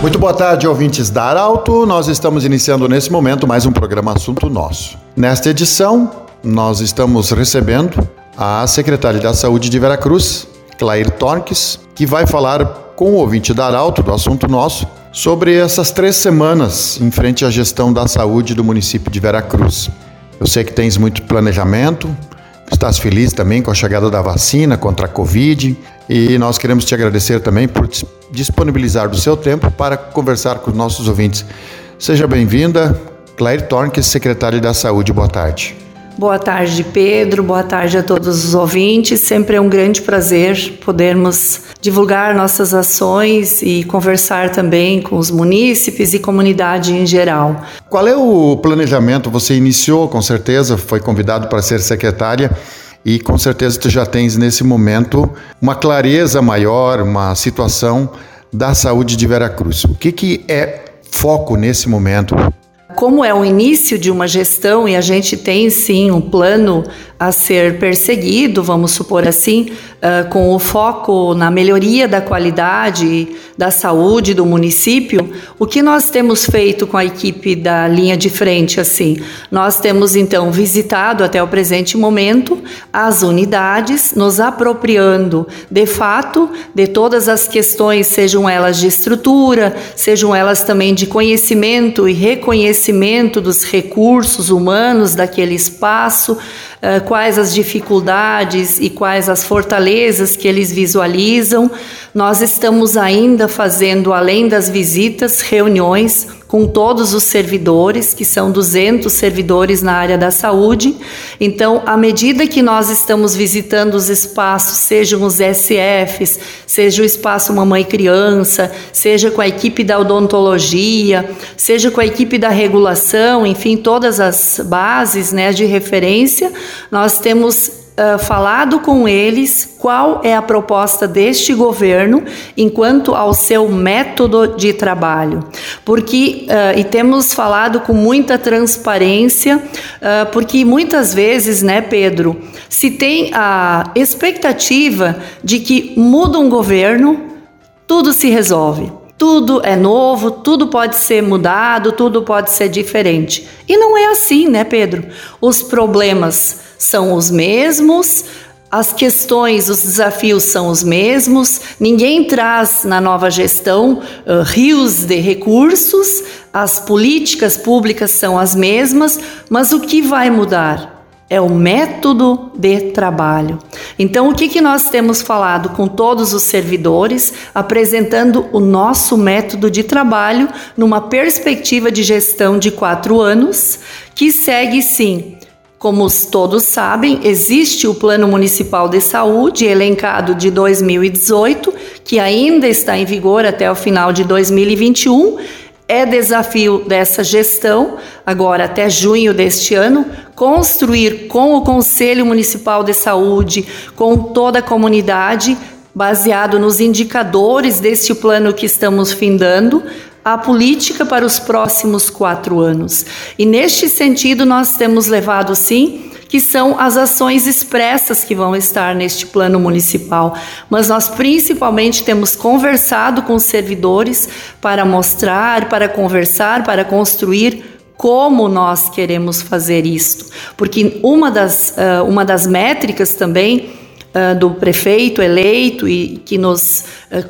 Muito boa tarde, ouvintes da Arauto. Nós estamos iniciando nesse momento mais um programa Assunto Nosso. Nesta edição, nós estamos recebendo a secretária da Saúde de Veracruz, Claire Torques, que vai falar com o ouvinte da Arauto, do Assunto Nosso, sobre essas três semanas em frente à gestão da saúde do município de Veracruz. Eu sei que tens muito planejamento, estás feliz também com a chegada da vacina contra a Covid e nós queremos te agradecer também por disponibilizar do seu tempo para conversar com os nossos ouvintes. Seja bem-vinda, Claire Tornques, secretária da Saúde. Boa tarde. Boa tarde, Pedro. Boa tarde a todos os ouvintes. Sempre é um grande prazer podermos divulgar nossas ações e conversar também com os munícipes e comunidade em geral. Qual é o planejamento? Você iniciou, com certeza, foi convidado para ser secretária e com certeza tu já tens nesse momento uma clareza maior, uma situação da saúde de Veracruz. O que, que é foco nesse momento? Como é o início de uma gestão e a gente tem sim um plano a ser perseguido, vamos supor assim, uh, com o foco na melhoria da qualidade da saúde do município, o que nós temos feito com a equipe da linha de frente assim? Nós temos então visitado até o presente momento as unidades, nos apropriando de fato de todas as questões, sejam elas de estrutura, sejam elas também de conhecimento e reconhecimento dos recursos humanos daquele espaço, uh, quais as dificuldades e quais as fortalezas que eles visualizam. Nós estamos ainda fazendo, além das visitas, reuniões com todos os servidores, que são 200 servidores na área da saúde. Então, à medida que nós estamos visitando os espaços, sejam os SFs, seja o espaço mamãe criança, seja com a equipe da odontologia, seja com a equipe da regulação, enfim, todas as bases, né, de referência, nós temos uh, falado com eles qual é a proposta deste governo enquanto ao seu método de trabalho. Porque, uh, e temos falado com muita transparência, uh, porque muitas vezes, né, Pedro, se tem a expectativa de que muda um governo, tudo se resolve tudo é novo, tudo pode ser mudado, tudo pode ser diferente. E não é assim, né, Pedro? Os problemas são os mesmos, as questões, os desafios são os mesmos, ninguém traz na nova gestão uh, rios de recursos, as políticas públicas são as mesmas, mas o que vai mudar? é o método de trabalho. Então, o que, que nós temos falado com todos os servidores, apresentando o nosso método de trabalho numa perspectiva de gestão de quatro anos, que segue sim. Como todos sabem, existe o Plano Municipal de Saúde, elencado de 2018, que ainda está em vigor até o final de 2021 é desafio dessa gestão, agora até junho deste ano, construir com o Conselho Municipal de Saúde, com toda a comunidade, baseado nos indicadores deste plano que estamos findando, a política para os próximos quatro anos. E neste sentido, nós temos levado, sim, que são as ações expressas que vão estar neste plano municipal. Mas nós principalmente temos conversado com os servidores para mostrar, para conversar, para construir como nós queremos fazer isto. Porque uma das, uh, uma das métricas também do prefeito eleito e que nos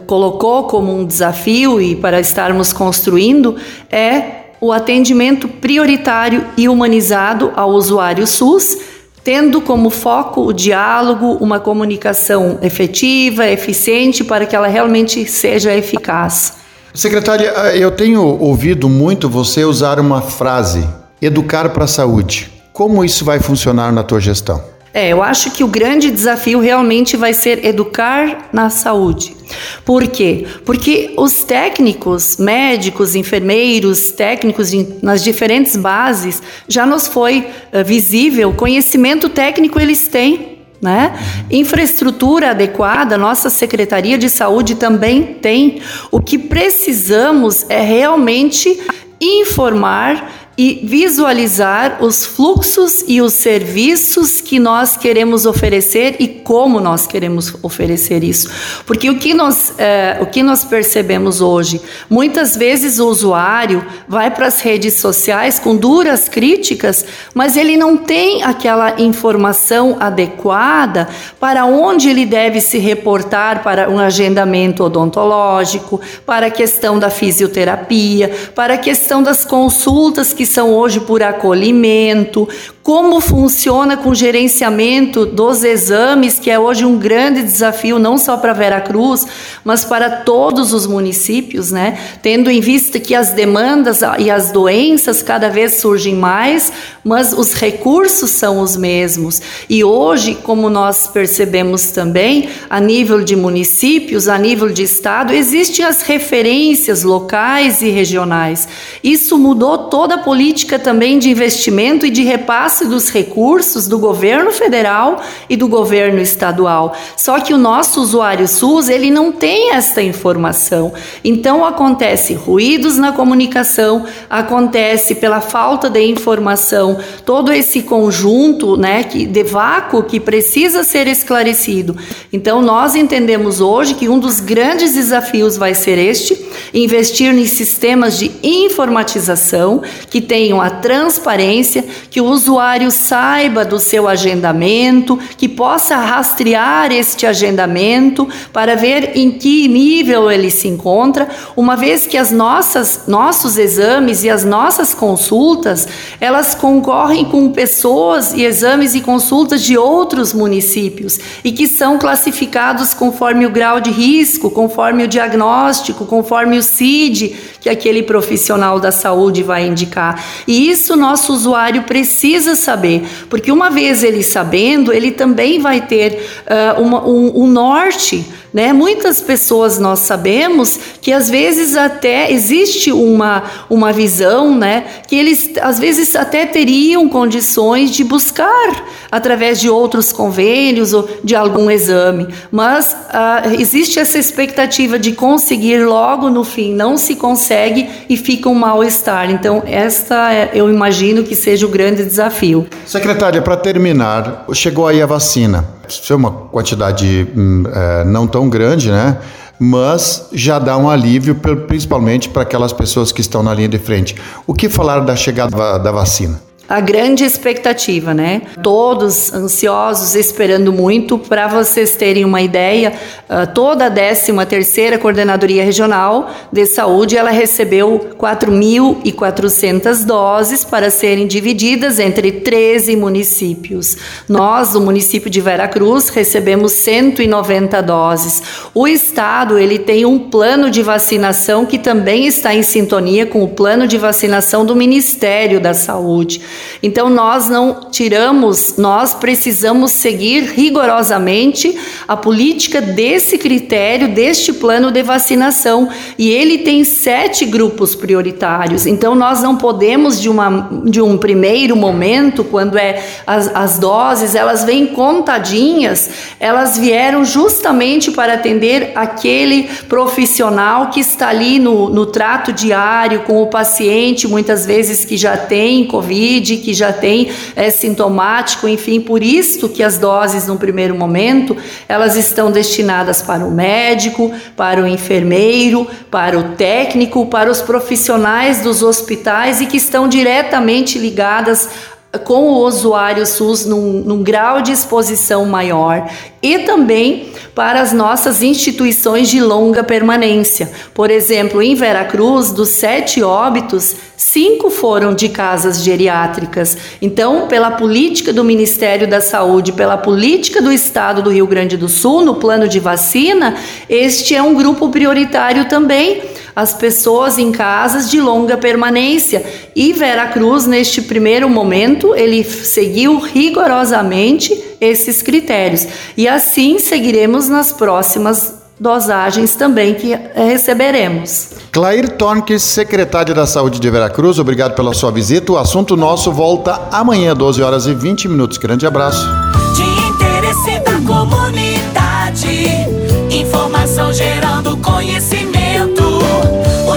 colocou como um desafio e para estarmos construindo é o atendimento prioritário e humanizado ao usuário SUS, tendo como foco o diálogo, uma comunicação efetiva, eficiente, para que ela realmente seja eficaz. Secretária, ah, eu tenho ouvido muito você usar uma frase: educar para a saúde. Como isso vai funcionar na tua gestão? É, eu acho que o grande desafio realmente vai ser educar na saúde. Por quê? Porque os técnicos, médicos, enfermeiros, técnicos nas diferentes bases, já nos foi uh, visível, conhecimento técnico eles têm. Né? Infraestrutura adequada, nossa Secretaria de Saúde também tem. O que precisamos é realmente informar e visualizar os fluxos e os serviços que nós queremos oferecer e como nós queremos oferecer isso. Porque o que nós, é, o que nós percebemos hoje, muitas vezes o usuário vai para as redes sociais com duras críticas, mas ele não tem aquela informação adequada para onde ele deve se reportar para um agendamento odontológico, para a questão da fisioterapia, para a questão das consultas que são hoje por acolhimento, como funciona com o gerenciamento dos exames, que é hoje um grande desafio não só para Vera Cruz, mas para todos os municípios, né? Tendo em vista que as demandas e as doenças cada vez surgem mais, mas os recursos são os mesmos. E hoje, como nós percebemos também, a nível de municípios, a nível de estado, existem as referências locais e regionais. Isso mudou toda a política também de investimento e de repasse dos recursos do governo federal e do governo estadual. Só que o nosso usuário SUS, ele não tem esta informação. Então acontece ruídos na comunicação, acontece pela falta de informação, todo esse conjunto, né, de vácuo que precisa ser esclarecido. Então nós entendemos hoje que um dos grandes desafios vai ser este, investir em sistemas de informatização que tenham a transparência, que o usuário saiba do seu agendamento, que possa rastrear este agendamento para ver em que nível ele se encontra, uma vez que as nossas nossos exames e as nossas consultas, elas concorrem com pessoas e exames e consultas de outros municípios e que são classificados conforme o grau de risco, conforme o diagnóstico, conforme o CID que aquele profissional da saúde vai indicar. E isso nosso usuário precisa precisa saber, porque uma vez ele sabendo, ele também vai ter uh, uma, um, um norte né? Muitas pessoas nós sabemos que às vezes até existe uma, uma visão né? que eles às vezes até teriam condições de buscar através de outros convênios ou de algum exame, mas uh, existe essa expectativa de conseguir logo no fim, não se consegue e fica um mal-estar. Então, esta é, eu imagino que seja o grande desafio. Secretária, para terminar, chegou aí a vacina ser uma quantidade hum, é, não tão grande, né? Mas já dá um alívio, principalmente para aquelas pessoas que estão na linha de frente. O que falar da chegada da vacina? A grande expectativa, né? Todos ansiosos, esperando muito. Para vocês terem uma ideia, ah, toda a 13 terceira Coordenadoria Regional de Saúde, ela recebeu 4.400 doses para serem divididas entre 13 municípios. Nós, do município de Veracruz, recebemos 190 doses. O estado, ele tem um plano de vacinação que também está em sintonia com o plano de vacinação do Ministério da Saúde. Então nós não tiramos, nós precisamos seguir rigorosamente a política desse critério, deste plano de vacinação. E ele tem sete grupos prioritários. Então nós não podemos, de, uma, de um primeiro momento, quando é as, as doses, elas vêm contadinhas, elas vieram justamente para atender aquele profissional que está ali no, no trato diário com o paciente, muitas vezes que já tem Covid que já tem é sintomático, enfim, por isso que as doses no primeiro momento elas estão destinadas para o médico, para o enfermeiro, para o técnico, para os profissionais dos hospitais e que estão diretamente ligadas com o usuário SUS num, num, grau de exposição maior e também para as nossas instituições de longa permanência. Por exemplo, em Veracruz, dos sete óbitos, cinco foram de casas geriátricas. Então, pela política do Ministério da Saúde, pela política do Estado do Rio Grande do Sul, no plano de vacina, este é um grupo prioritário também as pessoas em casas de longa permanência. E Veracruz, neste primeiro momento, ele seguiu rigorosamente esses critérios. E assim seguiremos nas próximas dosagens também que receberemos. Clair Tornques, secretária da Saúde de Veracruz, obrigado pela sua visita. O assunto nosso volta amanhã, 12 horas e 20 minutos. Grande abraço. De interesse da comunidade.